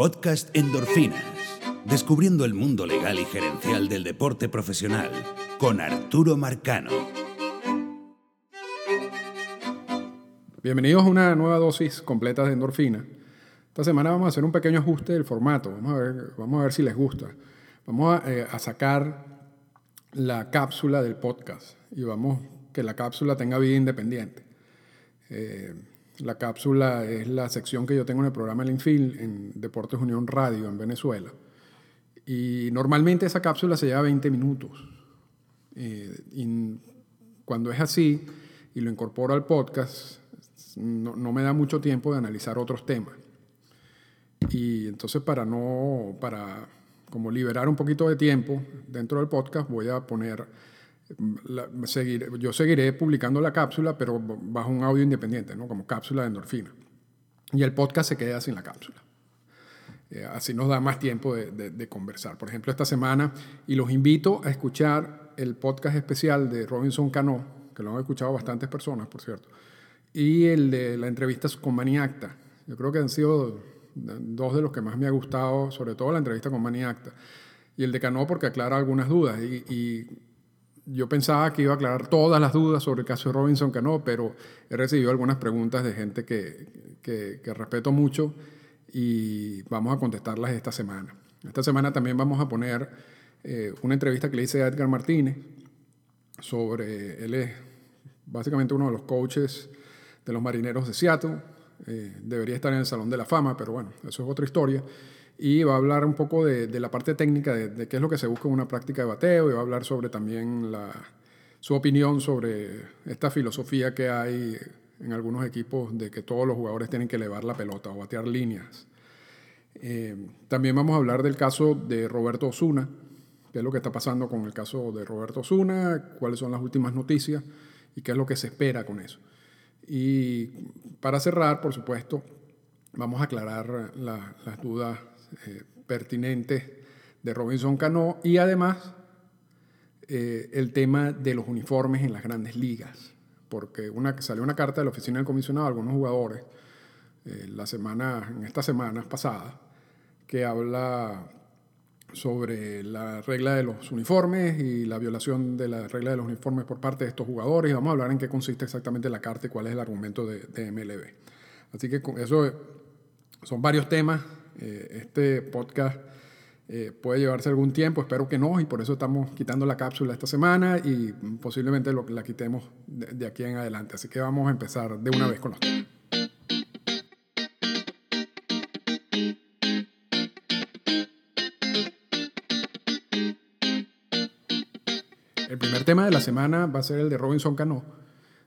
podcast Endorfinas, descubriendo el mundo legal y gerencial del deporte profesional, con Arturo Marcano. Bienvenidos a una nueva dosis completa de endorfina. Esta semana vamos a hacer un pequeño ajuste del formato, vamos a ver, si les gusta. Vamos a, eh, a sacar la cápsula del podcast y vamos que la cápsula tenga vida independiente. Eh, la cápsula es la sección que yo tengo en el programa El Infil en Deportes Unión Radio en Venezuela. Y normalmente esa cápsula se lleva 20 minutos. Eh, y cuando es así y lo incorporo al podcast, no, no, me da mucho tiempo de analizar otros temas. Y entonces para no, para como liberar un poquito de tiempo dentro del podcast, voy a poner yo seguiré publicando la cápsula, pero bajo un audio independiente, ¿no? como cápsula de endorfina. Y el podcast se queda sin la cápsula. Eh, así nos da más tiempo de, conversar. Por ejemplo, esta semana, y los invito a escuchar el podcast especial de Robinson Cano, que lo han escuchado bastantes personas, por cierto, y el de la entrevista con Maniacta. Yo creo que han sido dos de los que más me ha gustado, sobre todo la entrevista con Maniacta. Y el de Cano porque aclara algunas dudas. Y yo pensaba que iba a aclarar todas las dudas sobre el caso de Robinson Cano, pero he recibido algunas preguntas de gente que, que, que, respeto mucho y vamos a contestarlas esta semana. Esta semana también vamos a poner eh, una entrevista que le hice a Edgar Martínez sobre, él es básicamente uno de los coaches de los marineros de Seattle, eh, debería estar en el Salón de la Fama, pero bueno, eso es otra historia y va a hablar un poco de, de la parte técnica de, de, qué es lo que se busca en una práctica de bateo y va a hablar sobre también la, su opinión sobre esta filosofía que hay en algunos equipos de que todos los jugadores tienen que elevar la pelota o batear líneas. Eh, también vamos a hablar del caso de Roberto Osuna, qué es lo que está pasando con el caso de Roberto Osuna, cuáles son las últimas noticias y qué es lo que se espera con eso. Y para cerrar, por supuesto, vamos a aclarar la, las dudas eh, pertinentes de Robinson Cano y además eh, el tema de los uniformes en las grandes ligas, porque una, salió una carta de la oficina del comisionado a algunos jugadores eh, la semana, en estas semanas pasadas que habla sobre la regla de los uniformes y la violación de la regla de los uniformes por parte de estos jugadores. Vamos a hablar en qué consiste exactamente la carta y cuál es el argumento de, de MLB. Así que eso son varios temas eh, este podcast eh, puede llevarse algún tiempo, espero que no, y por eso estamos quitando la cápsula esta semana y posiblemente lo, la quitemos de, aquí en adelante. Así que vamos a empezar de una vez con los temas. El primer tema de la semana va a ser el de Robinson Cano.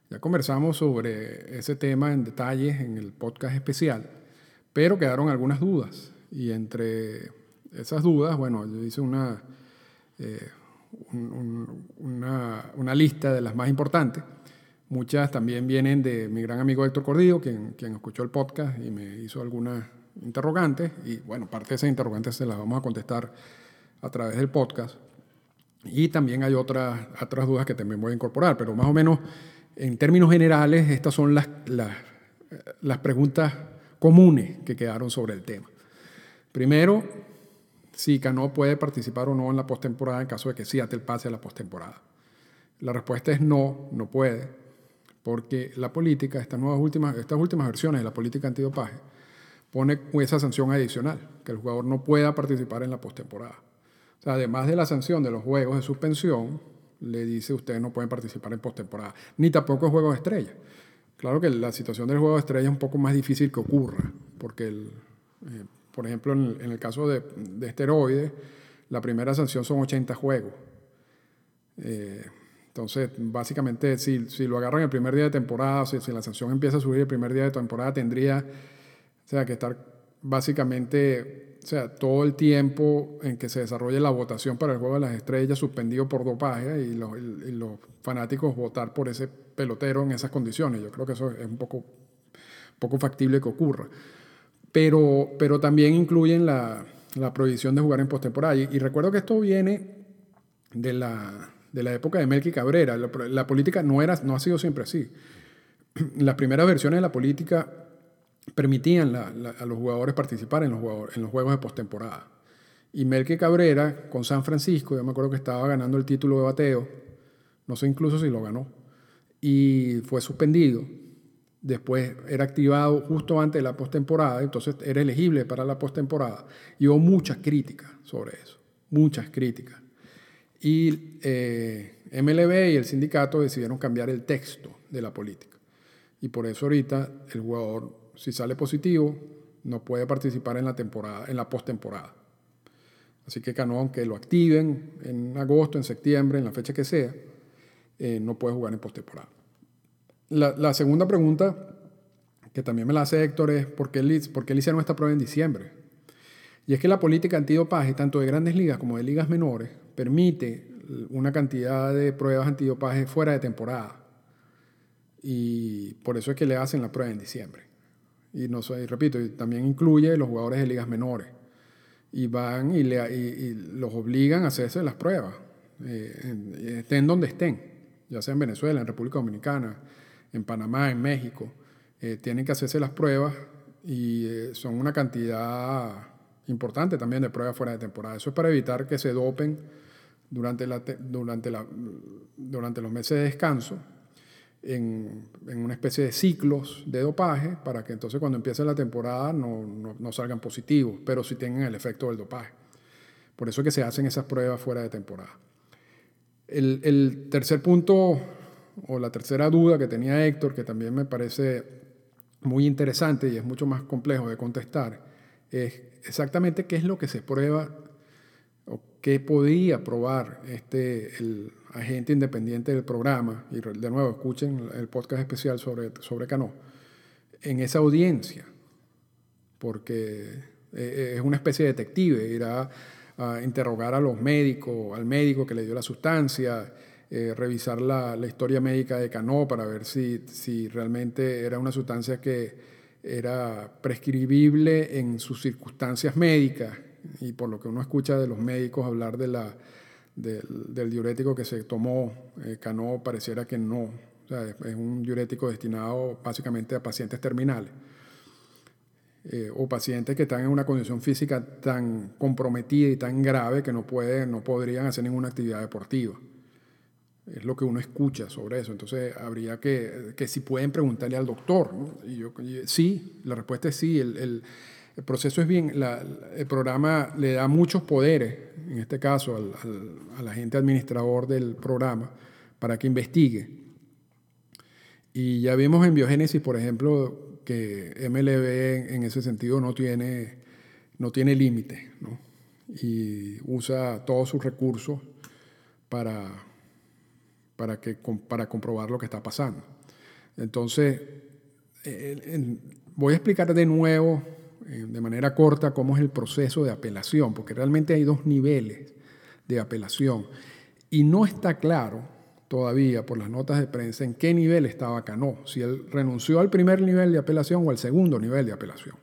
Ya conversamos sobre ese tema en detalles en el podcast especial. Pero quedaron algunas dudas y entre esas dudas, bueno, yo hice una, eh, un, una, una, lista de las más importantes. Muchas también vienen de mi gran amigo Héctor Cordillo, quien, quien escuchó el podcast y me hizo algunas interrogantes. Y bueno, parte de esas interrogantes se las vamos a contestar a través del podcast. Y también hay otras, otras dudas que también voy a incorporar, pero más o menos en términos generales, estas son las, las, las preguntas comunes que quedaron sobre el tema. Primero, si Cano puede participar o no en la postemporada en caso de que Seattle pase a la postemporada. La respuesta es no, no puede, porque la política, estas, nuevas últimas, estas últimas versiones de la política antidopaje, pone esa sanción adicional, que el jugador no pueda participar en la postemporada. O sea, además de la sanción de los juegos de suspensión, le dice ustedes no pueden participar en postemporada, ni tampoco en juegos estrella. Claro que la situación del juego de estrella es un poco más difícil que ocurra, porque, el, eh, por ejemplo, en el, caso de, de, esteroides, la primera sanción son 80 juegos. Eh, entonces, básicamente, si, si, lo agarran el primer día de temporada, si, si, la sanción empieza a subir el primer día de temporada, tendría o sea, que estar básicamente o sea, todo el tiempo en que se desarrolle la votación para el Juego de las Estrellas suspendido por dopaje y los, fanáticos votar por ese pelotero en esas condiciones. Yo creo que eso es un poco, poco factible que ocurra. Pero, pero también incluyen la, la prohibición de jugar en postemporada. Y, y, recuerdo que esto viene de la, de la época de Melqui Cabrera. La, la política no, era, no ha sido siempre así. Las primeras versiones de la política permitían a los jugadores participar en los, juegos de postemporada. Y Melque Cabrera con San Francisco, yo me acuerdo que estaba ganando el título de bateo, no sé incluso si lo ganó, y fue suspendido. Después era activado justo antes de la postemporada, entonces era elegible para la postemporada. Y hubo muchas críticas sobre eso, muchas críticas. Y eh, MLB y el sindicato decidieron cambiar el texto de la política. Y por eso ahorita el jugador, si sale positivo, no puede participar en la temporada, en la postemporada. Así que Cano, aunque lo activen en agosto, en septiembre, en la fecha que sea, eh, no puede jugar en postemporada. La, la, segunda pregunta, que también me la hace Héctor, es ¿por qué, él, ¿por qué hicieron esta prueba en diciembre? Y es que la política antidopaje, tanto de grandes ligas como de ligas menores, permite una cantidad de pruebas antidopaje fuera de temporada. Y por eso es que le hacen la prueba en diciembre. Y, repito, también incluye los jugadores de ligas menores. Y van y, los obligan a hacerse las pruebas, eh, estén donde estén, ya sea en Venezuela, en República Dominicana, en Panamá, en México. Eh, tienen que hacerse las pruebas y eh, son una cantidad importante también de pruebas fuera de temporada. Eso es para evitar que se dopen durante, durante los meses de descanso en, en, una especie de ciclos de dopaje para que entonces cuando empiece la temporada no, no, no, salgan positivos, pero sí tengan el efecto del dopaje. Por eso es que se hacen esas pruebas fuera de temporada. El, el tercer punto o la tercera duda que tenía Héctor, que también me parece muy interesante y es mucho más complejo de contestar, es exactamente qué es lo que se prueba ¿Qué podía probar este, el agente independiente del programa, y de nuevo escuchen el podcast especial sobre, sobre Cano, en esa audiencia, porque eh, es una especie de detective, irá a interrogar a los médicos, al médico que le dio la sustancia, eh, revisar la, la, historia médica de Cano para ver si, si realmente era una sustancia que era prescribible en sus circunstancias médicas y por lo que uno escucha de los médicos hablar de la, del diurético que se tomó, eh, Cano pareciera que no. es un diurético destinado básicamente a pacientes terminales eh, o pacientes que están en una condición física tan comprometida y tan grave que no, pueden, no podrían hacer ninguna actividad deportiva. Es lo que uno escucha sobre eso. Entonces, habría que, que si pueden preguntarle al doctor. Y yo, sí, la respuesta es sí. el, el proceso es bien, el programa le da muchos poderes, en este caso al, al, agente administrador del programa, para que investigue. Y ya vimos en Biogénesis, por ejemplo, que MLB en, ese sentido no tiene, no tiene límite, ¿no? y usa todos sus recursos para, para, que, para comprobar lo que está pasando. Entonces, voy a explicar de nuevo eh, de manera corta cómo es el proceso de apelación, porque realmente hay dos niveles de apelación y no está claro todavía por las notas de prensa en qué nivel estaba Cano, si él renunció al primer nivel de apelación o al segundo nivel de apelación.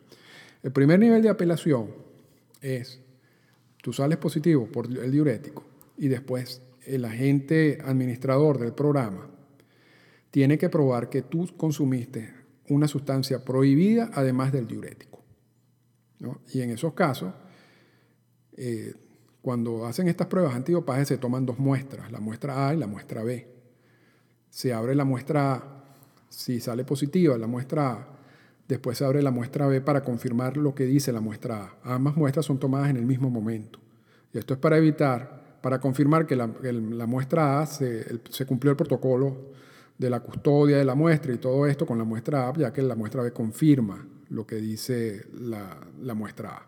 El primer nivel de apelación es, tú sales positivo por el diurético y después el agente administrador del programa tiene que probar que tú consumiste una sustancia prohibida además del diurético. Y en esos casos, eh, cuando hacen estas pruebas antidopaje se toman dos muestras, la muestra A y la muestra B. Se abre la muestra A, si sale positiva la muestra A, después se abre la muestra B para confirmar lo que dice la muestra A. Ambas muestras son tomadas en el mismo momento. Y esto es para evitar, para confirmar que la, muestra A se, se cumplió el protocolo de la custodia de la muestra y todo esto con la muestra A, ya que la muestra B confirma lo que dice la, muestra A.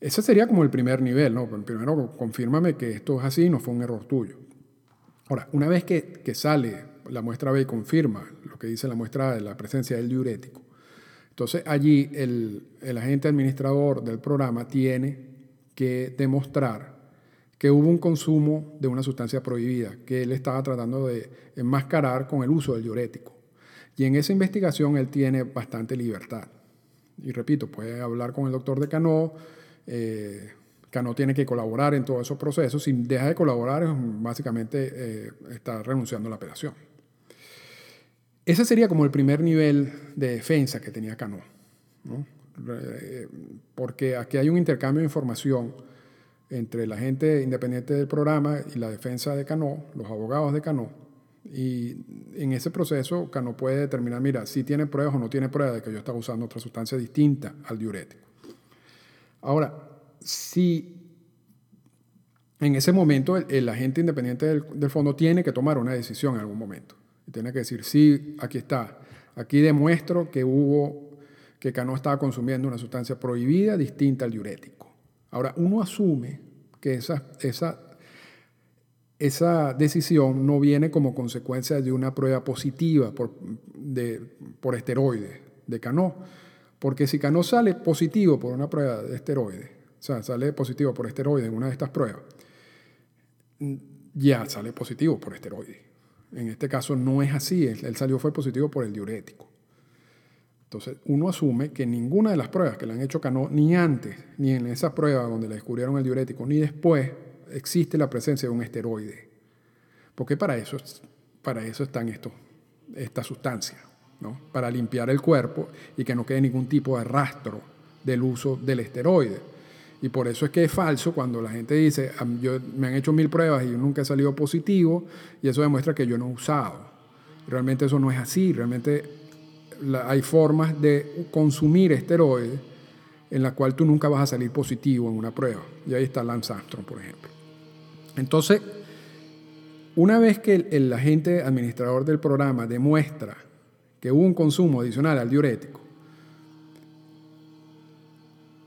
Ese sería como el primer nivel, ¿no? Primero, confírmame que esto es así, no fue un error tuyo. Ahora, una vez que, sale la muestra B y confirma lo que dice la muestra A de la presencia del diurético, entonces allí el, el agente administrador del programa tiene que demostrar que hubo un consumo de una sustancia prohibida, que él estaba tratando de enmascarar con el uso del diurético. Y en esa investigación él tiene bastante libertad. Y repito, puede hablar con el doctor de Cano. Eh, Cano tiene que colaborar en todos esos procesos. Si deja de colaborar, básicamente eh, está renunciando a la apelación. Ese sería como el primer nivel de defensa que tenía Cano, ¿no? Eh, porque aquí hay un intercambio de información entre la gente independiente del programa y la defensa de Cano, los abogados de Cano, y en ese proceso Cano puede determinar, mira, si tiene pruebas o no tiene pruebas de que yo estaba usando otra sustancia distinta al diurético. Ahora, si en ese momento el, agente independiente del, fondo tiene que tomar una decisión en algún momento. Tiene que decir, sí, aquí está. Aquí demuestro que hubo, que Cano estaba consumiendo una sustancia prohibida distinta al diurético. Ahora, uno asume que esa, esa, esa decisión no viene como consecuencia de una prueba positiva por, de, por esteroides de Cano. Porque si Cano sale positivo por una prueba de esteroides, o sea, sale positivo por esteroides en una de estas pruebas, ya sale positivo por esteroides. En este caso no es así, él salió fue positivo por el diurético. Entonces, uno asume que ninguna de las pruebas que le han hecho Cano, ni antes, ni en esa prueba donde le descubrieron el diurético, ni después, existe la presencia de un esteroide. Porque para eso, para eso están estos, esta sustancia, ¿no? para limpiar el cuerpo y que no quede ningún tipo de rastro del uso del esteroide. Y por eso es que es falso cuando la gente dice, yo, me han hecho mil pruebas y yo nunca he salido positivo, y eso demuestra que yo no he usado. Realmente eso no es así, realmente hay formas de consumir esteroides en la cual tú nunca vas a salir positivo en una prueba. Y ahí está Lance Armstrong, por ejemplo. Entonces, una vez que el, agente administrador del programa demuestra que hubo un consumo adicional al diurético,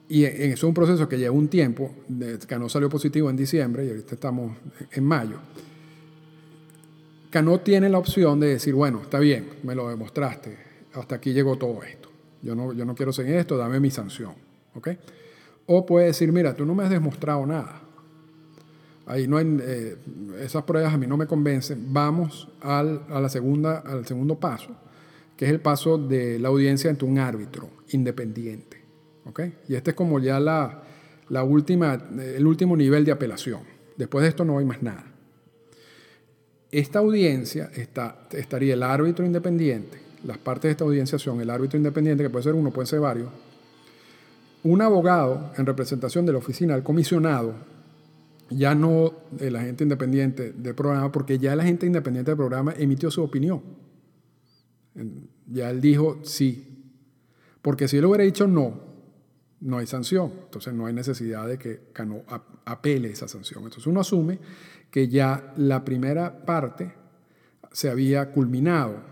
y eso es un proceso que lleva un tiempo, Cano salió positivo en diciembre y ahorita estamos en mayo. Cano tiene la opción de decir, bueno, está bien, me lo demostraste, hasta aquí llegó todo esto. Yo no, yo no quiero seguir esto, dame mi sanción. ¿ok? O puede decir, mira, tú no me has demostrado nada. Ahí no hay, eh, esas pruebas a mí no me convencen. Vamos al, a la segunda, al segundo paso, que es el paso de la audiencia ante un árbitro independiente. Y este es como ya la, la última, el último nivel de apelación. Después de esto no hay más nada. Esta audiencia está, estaría el árbitro independiente. Las partes de esta audiencia son el árbitro independiente, que puede ser uno, puede ser varios. Un abogado en representación de la oficina del comisionado, ya no el agente independiente del programa, porque ya el agente independiente del programa emitió su opinión. Ya él dijo sí. Porque si él hubiera dicho no, no hay sanción. Entonces no hay necesidad de que Cano apele esa sanción. Entonces uno asume que ya la primera parte se había culminado,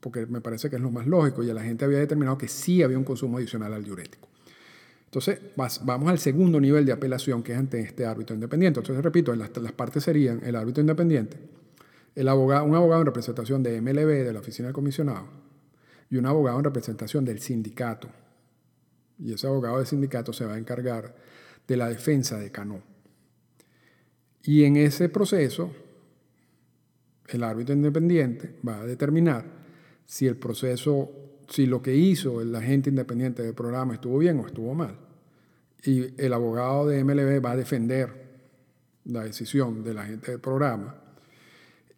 porque me parece que es lo más lógico, y la gente había determinado que sí había un consumo adicional al diurético. Entonces vamos al segundo nivel de apelación, que es ante este árbitro independiente. Entonces, repito, las, partes serían el árbitro independiente, un abogado en representación de MLB, de la oficina del comisionado, y un abogado en representación del sindicato y ese abogado de sindicato se va a encargar de la defensa de Cano. Y en ese proceso, el árbitro independiente va a determinar si el proceso, si lo que hizo el agente independiente del programa estuvo bien o estuvo mal. Y el abogado de MLB va a defender la decisión del agente del programa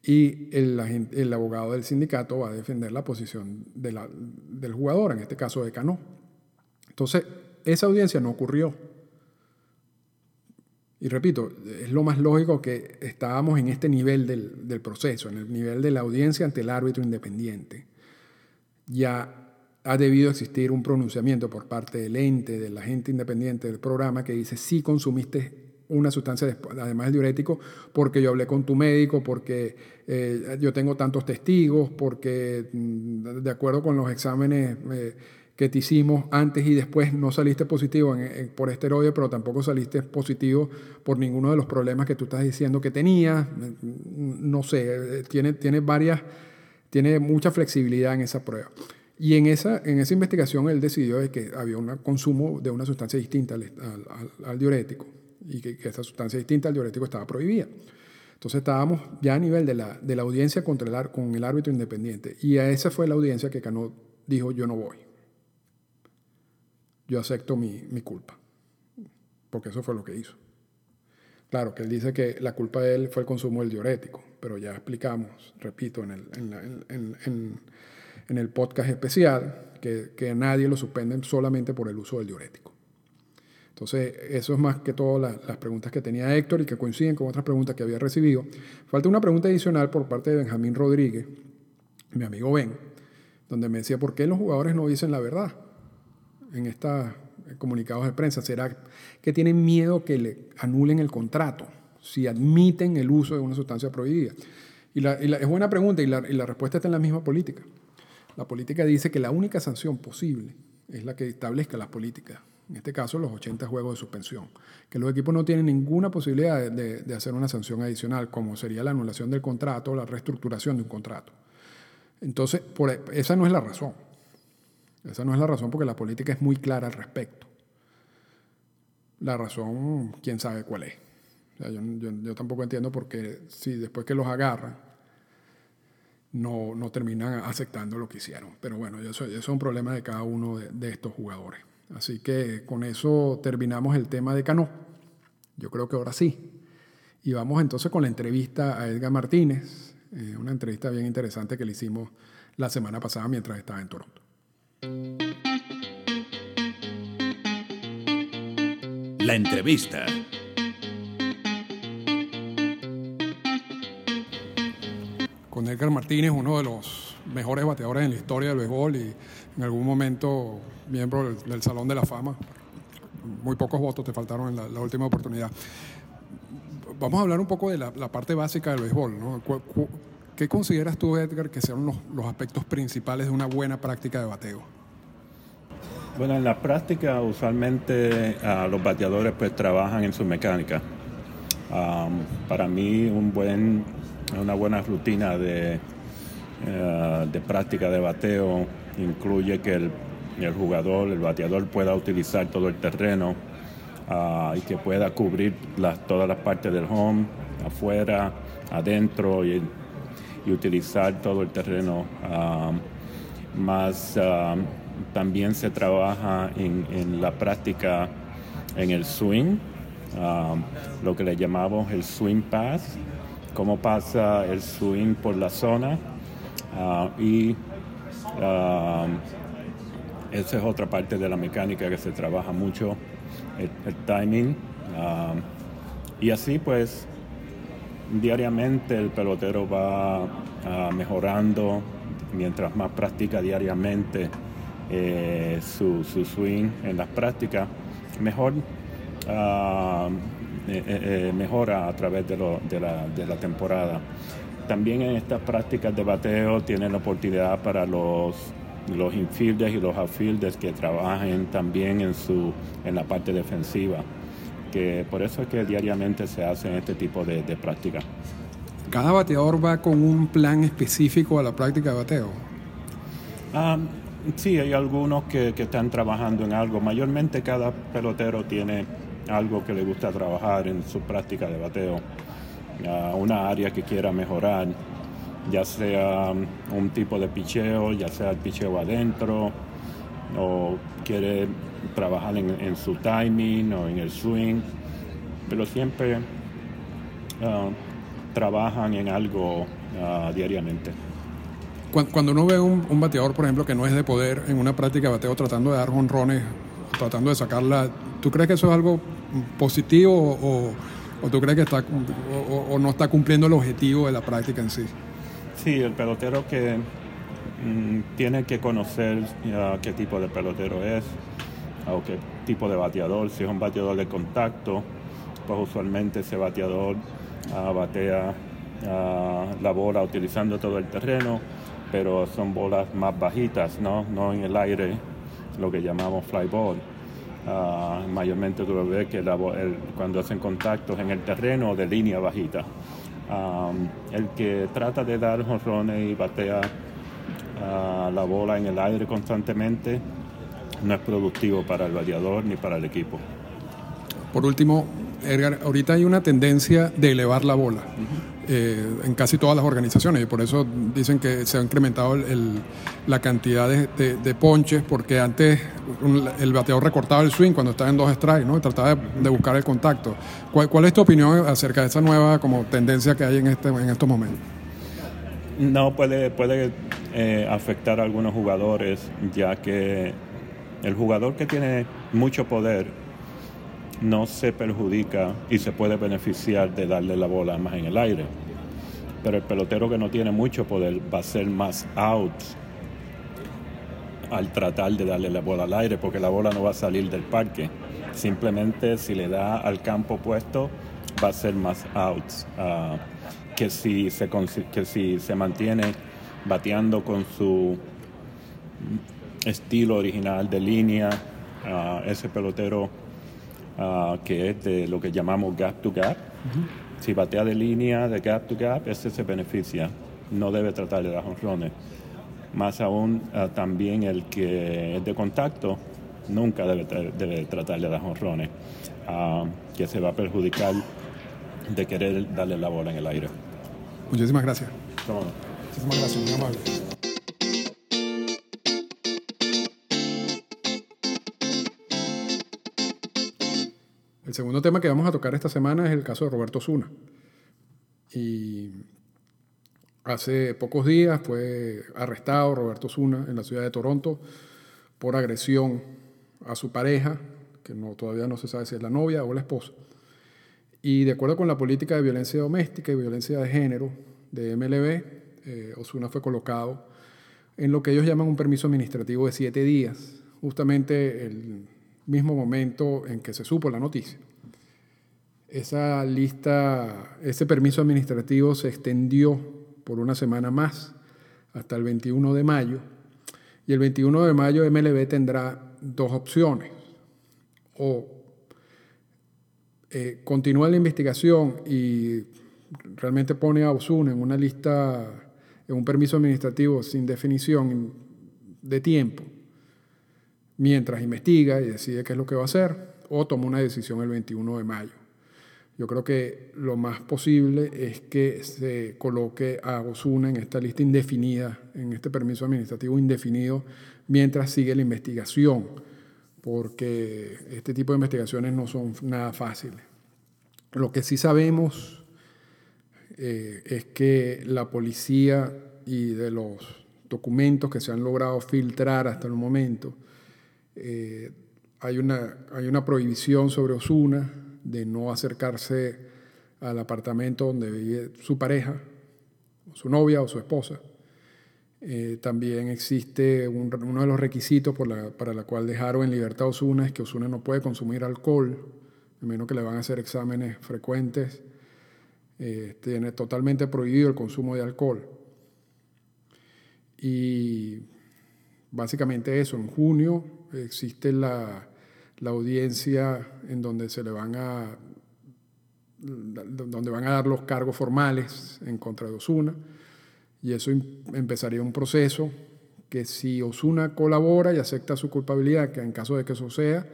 y el, abogado del sindicato va a defender la posición del jugador, en este caso de Cano. Entonces, esa audiencia no ocurrió. Y repito, es lo más lógico que estábamos en este nivel del, proceso, en el nivel de la audiencia ante el árbitro independiente. Ya ha debido existir un pronunciamiento por parte del ente, del agente independiente del programa, que dice, sí consumiste una sustancia, además del diurético, porque yo hablé con tu médico, porque eh, yo tengo tantos testigos, porque mm, de acuerdo con los exámenes... Eh, que te hicimos antes y después no saliste positivo por esteroide, pero tampoco saliste positivo por ninguno de los problemas que tú estás diciendo que tenías. No sé, tiene, tiene varias, tiene mucha flexibilidad en esa prueba. Y en esa, en esa investigación él decidió de que había un consumo de una sustancia distinta al, diurético y que, esa sustancia distinta al diurético estaba prohibida. Entonces estábamos ya a nivel de la, de la audiencia contra el, con el árbitro independiente. Y a esa fue la audiencia que Cano dijo yo no voy yo acepto mi, culpa, porque eso fue lo que hizo. Claro, que él dice que la culpa de él fue el consumo del diurético, pero ya explicamos, repito, en el, en el podcast especial, que, que nadie lo suspende solamente por el uso del diurético. Entonces, eso es más que todas las preguntas que tenía Héctor y que coinciden con otras preguntas que había recibido. Falta una pregunta adicional por parte de Benjamín Rodríguez, mi amigo Ben, donde me decía, ¿por qué los jugadores no dicen la verdad en estos comunicados de prensa? ¿Será que tienen miedo que le anulen el contrato si admiten el uso de una sustancia prohibida? Y, la, es buena pregunta y la, y la respuesta está en la misma política. La política dice que la única sanción posible es la que establezca las políticas, en este caso los 80 juegos de suspensión, que los equipos no tienen ninguna posibilidad de, hacer una sanción adicional, como sería la anulación del contrato o la reestructuración de un contrato. Entonces, por, e, esa no es la razón. Esa no es la razón porque la política es muy clara al respecto. La razón, quién sabe cuál es. yo, tampoco entiendo por qué si después que los agarran, no, no terminan aceptando lo que hicieron. Pero bueno, eso, es un problema de cada uno de, estos jugadores. Así que con eso terminamos el tema de Cano. Yo creo que ahora sí. Y vamos entonces con la entrevista a Edgar Martínez, eh, una entrevista bien interesante que le hicimos la semana pasada mientras estaba en Toronto. La entrevista. con Edgar Martínez, uno de los mejores bateadores en la historia del béisbol y en algún momento miembro del, Salón de la Fama. Muy pocos votos te faltaron en la, última oportunidad. Vamos a hablar un poco de la, parte básica del béisbol. ¿Qué consideras tú, Edgar, que sean los, aspectos principales de una buena práctica de bateo? Bueno, en la práctica usualmente ah, los bateadores pues trabajan en su mecánica. Ah, para mí un buen una buena rutina de, eh, de práctica de bateo incluye que el, jugador, el bateador pueda utilizar todo el terreno ah, y que pueda cubrir todas las partes del home, afuera, adentro y, utilizar todo el terreno. Más también se trabaja en, la práctica en el swing, lo que le llamamos el swing pass cómo pasa el swing por la zona ah, y ah, esa es otra parte de la mecánica que se trabaja mucho, el, timing. Ah, y así pues diariamente el pelotero va mejorando mientras más practica diariamente eh, su, su, swing en las prácticas, mejor eh, eh, eh, mejora a través de, la, temporada. También en estas prácticas de bateo tienen la oportunidad para los, los infielders y los outfielders que trabajen también en, su, en la parte defensiva. Que por eso es que diariamente se hacen este tipo de, de prácticas. ¿Cada bateador va con un plan específico a la práctica de bateo? Ah, sí, hay algunos que, que, están trabajando en algo. Mayormente cada pelotero tiene algo que le gusta trabajar en su práctica de bateo, una área que quiera mejorar, ya sea un tipo de picheo, ya sea el picheo adentro, o quiere trabajar en, su timing o en el swing, pero siempre ah, trabajan en algo ah, diariamente. Cuando uno ve un, un, bateador, por ejemplo, que no es de poder en una práctica de bateo tratando de dar honrones, tratando de sacarla, ¿tú crees que eso es algo positivo o, tú crees que está o, no está cumpliendo el objetivo de la práctica en sí? Sí, el pelotero que mm, tiene que conocer qué tipo de pelotero es o qué tipo de bateador. Si es un bateador de contacto, pues usualmente ese bateador ah, batea ah, la bola utilizando todo el terreno, pero son bolas más bajitas, ¿no? No en el aire, lo que llamamos fly ball. Ah, mayormente tú lo ves que cuando hacen contactos en el terreno de línea bajita. El que trata de dar jonrones y batea ah, la bola en el aire constantemente no es productivo para el bateador ni para el equipo. Por último, Edgar, ahorita hay una tendencia de elevar la bola eh, en casi todas las organizaciones y por eso dicen que se ha incrementado el- la cantidad de, de- de ponches porque antes un- el bateador recortaba el swing cuando estaba en dos strikes ¿no? y trataba de, de buscar el contacto. ¿Cuál, cuál es tu opinión acerca de esa nueva como tendencia que hay en, este, en estos momentos? No puede, puede eh, afectar a algunos jugadores, ya que el jugador que tiene mucho poder no se perjudica y se puede beneficiar de darle la bola más en el aire. Pero el pelotero que no tiene mucho poder va a ser más outs al tratar de darle la bola al aire, porque la bola no va a salir del parque. Simplemente si le da al campo opuesto, va a ser más outs. Ah, que, si se, que si se mantiene bateando con su estilo original de línea, ah, ese pelotero ah, que es de lo que llamamos gap to gap. Si batea de línea, de gap to gap, ese se beneficia. No debe tratar de dar jonrones. Más aún, ah, también el que es de contacto, nunca debe, tra- debe tratar de dar jonrones, ah, que se va a perjudicar de querer darle la bola en el aire. Muchísimas gracias. Muchísimas gracias, muy amable. Segundo tema que vamos a tocar esta semana es el caso de Roberto Zuna. Y hace pocos días fue arrestado Roberto Zuna en la ciudad de Toronto por agresión a su pareja, que todavía no se sabe si es la novia o la esposa. Y de acuerdo con la política de violencia doméstica y violencia de género de MLB, eh, Osuna fue colocado en lo que ellos llaman un permiso administrativo de siete días, justamente el mismo momento en que se supo la noticia. Esa lista, ese permiso administrativo se extendió por una semana más hasta el 21 de mayo. Y el 21 de mayo MLB tendrá dos opciones. O eh, continúa la investigación y realmente pone a Osuna en una lista, en un permiso administrativo sin definición de tiempo, mientras investiga y decide qué es lo que va a hacer, o toma una decisión el 21 de mayo. Yo creo que lo más posible es que se coloque a Osuna en esta lista indefinida, en este permiso administrativo indefinido, mientras sigue la investigación, porque este tipo de investigaciones no son nada fáciles. Lo que sí sabemos eh, es que la policía y de los documentos que se han logrado filtrar hasta el momento, eh, hay, una, hay una prohibición sobre Osuna de no acercarse al apartamento donde vive su pareja, su novia o su esposa. Eh, también existe un- uno de los requisitos por la- para la cual dejaron en libertad a Osuna es que Osuna no puede consumir alcohol, a menos que le van a hacer exámenes frecuentes. Eh, tiene totalmente prohibido el consumo de alcohol. Y básicamente eso, en junio existe la, la audiencia en donde se le van a donde van a dar los cargos formales en contra de Osuna y eso em- empezaría un proceso que si Osuna colabora y acepta su culpabilidad, que en caso de que eso sea,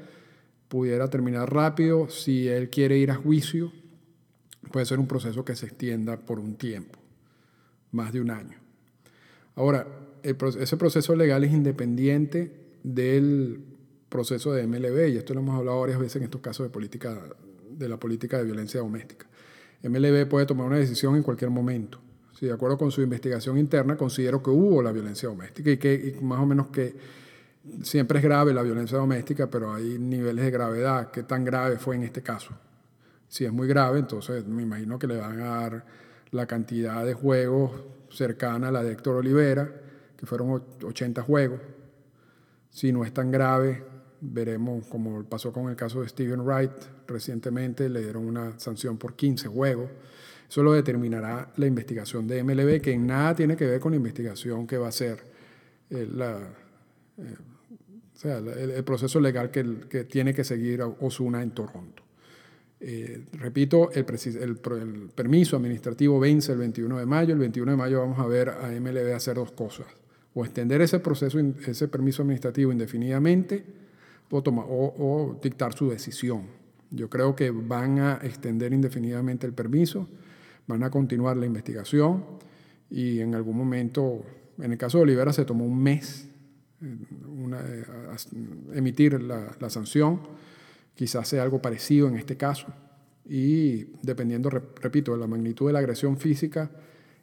pudiera terminar rápido. Si él quiere ir a juicio, puede ser un proceso que se extienda por un tiempo, más de un año. Ahora, ese proceso legal es independiente del proceso de MLB, y esto lo hemos hablado varias veces en estos casos de, política, de la política de violencia doméstica. MLB puede tomar una decisión en cualquier momento. Si de acuerdo con su investigación interna considero que hubo la violencia doméstica y que más o menos que siempre es grave la violencia doméstica, pero hay niveles de gravedad. ¿Qué tan grave fue en este caso? Si es muy grave, entonces me imagino que le van a dar la cantidad de juegos cercana a la de Héctor Olivera, que fueron och- 80 juegos. Si no es tan grave, veremos como pasó con el caso de Steven Wright recientemente, le dieron una sanción por 15 juegos. Eso lo determinará la investigación de MLB, que en nada tiene que ver con la investigación que va a hacer eh, la, eh, o sea, el, el proceso legal que, que tiene que seguir Osuna en Toronto. Eh, repito, el, el el permiso administrativo vence el 21 de mayo. El 21 de mayo vamos a ver a MLB hacer dos cosas. O extender ese proceso, ese permiso administrativo indefinidamente o, o- o dictar su decisión. Yo creo que van a extender indefinidamente el permiso, van a continuar la investigación y en algún momento, en el caso de Olivera se tomó un mes eh, eh, emitir la, sanción, quizás sea algo parecido en este caso y dependiendo, repito, de la magnitud de la agresión física,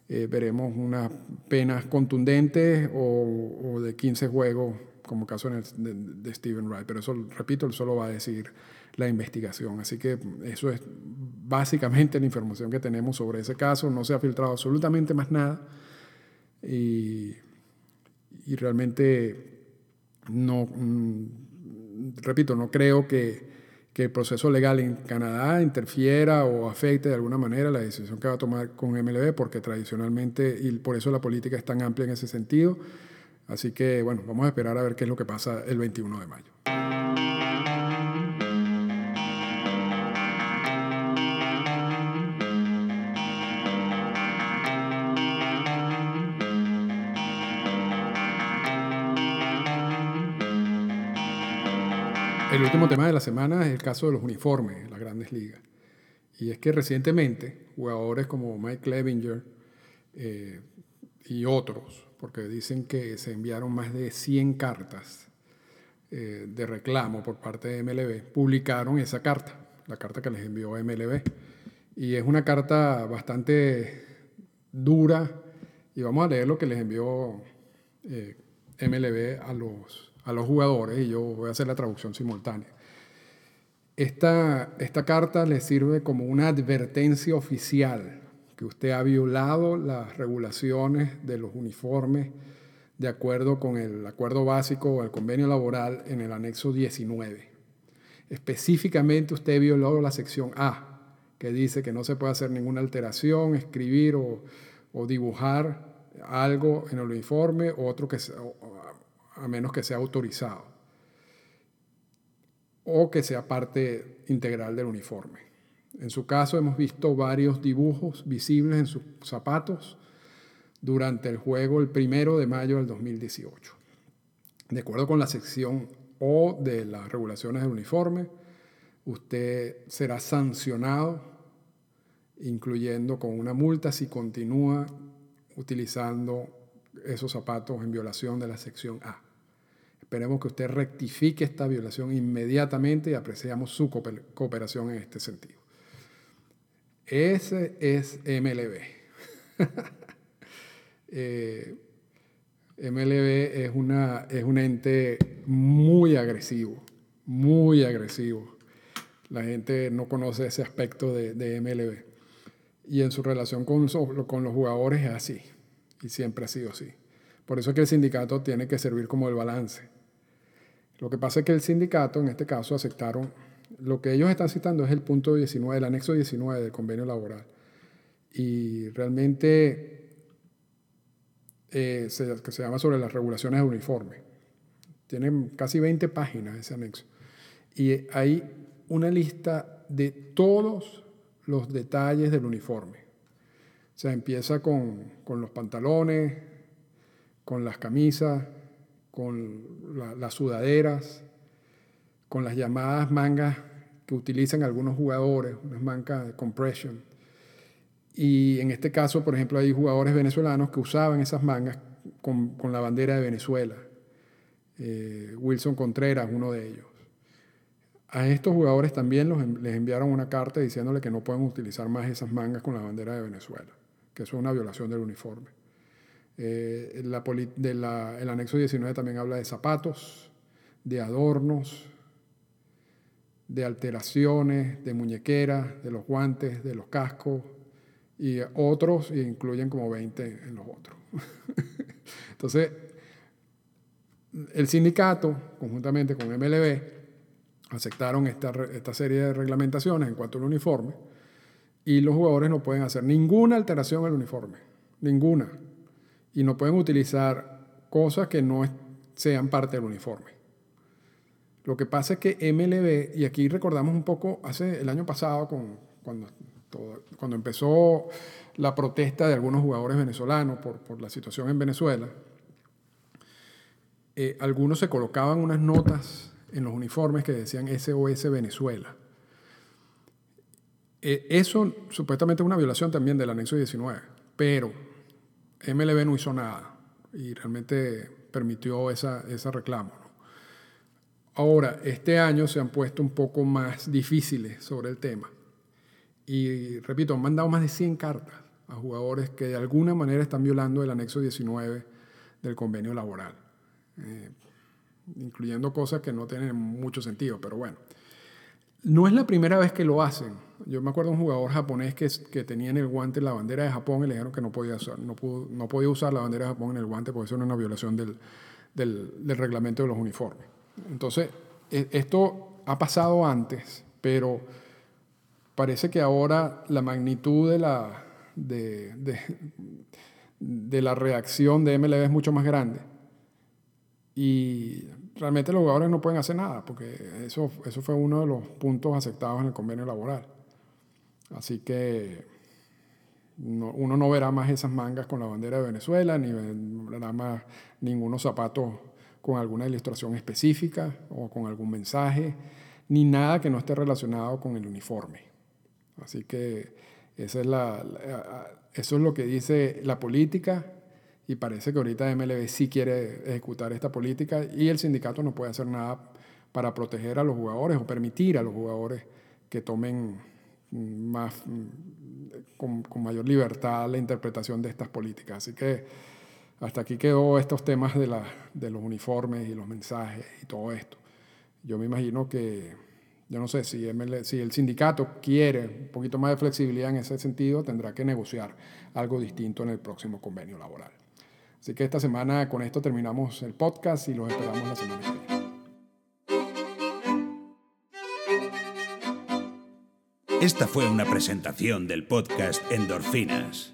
eh, veremos unas penas contundentes o, de 15 juegos, como caso de, de, Steven Wright. Pero eso, repito, solo va a decir la investigación. Así que eso es básicamente la información que tenemos sobre ese caso. No se ha filtrado absolutamente más nada. Y, y realmente no, mm, repito, no creo que que el proceso legal en Canadá interfiera o afecte de alguna manera la decisión que va a tomar con MLB, porque tradicionalmente, y por eso la política es tan amplia en ese sentido. Así que, bueno, vamos a esperar a ver qué es lo que pasa el 21 de mayo. El último tema de la semana es el caso de los uniformes en las grandes ligas. Y es que recientemente jugadores como Mike Clevinger eh, y otros, porque dicen que se enviaron más de 100 cartas eh, de reclamo por parte de MLB, publicaron esa carta, la carta que les envió MLB. Y es una carta bastante dura y vamos a leer lo que les envió eh, MLB a los a los jugadores y yo voy a hacer la traducción simultánea. Esta, esta carta le sirve como una advertencia oficial usted ha violado las regulaciones de los uniformes de acuerdo con el acuerdo básico o el convenio laboral en el anexo 19. Específicamente usted violó la sección A, que dice que no se puede hacer ninguna alteración, escribir o, dibujar algo en el uniforme, otro que, a menos que sea autorizado o que sea parte integral del uniforme. En su caso hemos visto varios dibujos visibles en sus zapatos durante el juego el primero de mayo del 2018. De acuerdo con la sección O de las regulaciones del uniforme, usted será sancionado, incluyendo con una multa si continúa utilizando esos zapatos en violación de la sección A. Esperemos que usted rectifique esta violación inmediatamente y apreciamos su cooperación en este sentido. Ese es MLB. eh, MLB es, una, es un ente muy agresivo, muy agresivo. La gente no conoce ese aspecto de, de MLB. Y en su relación con, con los jugadores es así. Y siempre ha sido así. Por eso es que el sindicato tiene que servir como el balance. Lo que pasa es que el sindicato, en este caso, aceptaron, lo que ellos están citando es el punto 19, el anexo 19 del convenio laboral. Y realmente, eh, se, que se llama sobre las regulaciones de uniforme. Tienen casi 20 páginas ese anexo. Y hay una lista de todos los detalles del uniforme. O sea, empieza con, con los pantalones, con las camisas, con las sudaderas, con las llamadas mangas que utilizan algunos jugadores, unas mangas de compression. Y en este caso, por ejemplo, hay jugadores venezolanos que usaban esas mangas con, la bandera de Venezuela. Eh, Wilson Contreras, uno de ellos. A estos jugadores también los, les enviaron una carta diciéndole que no pueden utilizar más esas mangas con la bandera de Venezuela, que eso es una violación del uniforme. Eh, el anexo 19 también habla de zapatos, de adornos, de alteraciones, de muñequeras, de los guantes, de los cascos y otros, y incluyen como 20 en los otros. Entonces, el sindicato, conjuntamente con MLB, aceptaron esta, esta serie de reglamentaciones en cuanto al uniforme y los jugadores no pueden hacer ninguna alteración al uniforme, ninguna y no pueden utilizar cosas que no sean parte del uniforme. Lo que pasa es que MLB, y aquí recordamos un poco hace el año pasado, cuando, cuando empezó la protesta de algunos jugadores venezolanos por, por la situación en Venezuela, eh, algunos se colocaban unas notas en los uniformes que decían SOS Venezuela. Eh, eso supuestamente es una violación también del anexo 19, pero MLB no hizo nada y realmente permitió esa, ese reclamo. Ahora, este año se han puesto un poco más difíciles sobre el tema. Y repito, han mandado más de 100 cartas a jugadores que de alguna manera están violando el anexo 19 del convenio laboral, eh, incluyendo cosas que no tienen mucho sentido, pero bueno. No es la primera vez que lo hacen. Yo me acuerdo de un jugador japonés que, tenía en el guante la bandera de Japón y le dijeron que no podía usar, no, podía usar la bandera de Japón en el guante porque eso era una violación del reglamento de los uniformes. Entonces, e, esto ha pasado antes, pero parece que ahora la magnitud de la, de, la reacción de MLB es mucho más grande. Y realmente los jugadores no pueden hacer nada, porque eso, eso fue uno de los puntos aceptados en el convenio laboral. Así que uno no verá más esas mangas con la bandera de Venezuela, ni verá más ningunos zapatos con alguna ilustración específica o con algún mensaje, ni nada que no esté relacionado con el uniforme. Así que esa es la, eso es lo que dice la política y parece que ahorita MLB sí quiere ejecutar esta política y el sindicato no puede hacer nada para proteger a los jugadores o permitir a los jugadores que tomen más, con, con mayor libertad la interpretación de estas políticas. Así que hasta aquí quedó estos temas de, la, de los uniformes y los mensajes y todo esto. Yo me imagino que, yo no sé, si, si el sindicato quiere un poquito más de flexibilidad en ese sentido, tendrá que negociar algo distinto en el próximo convenio laboral. Así que esta semana con esto terminamos el podcast y los esperamos la semana que viene. Esta fue una presentación del podcast Endorfinas.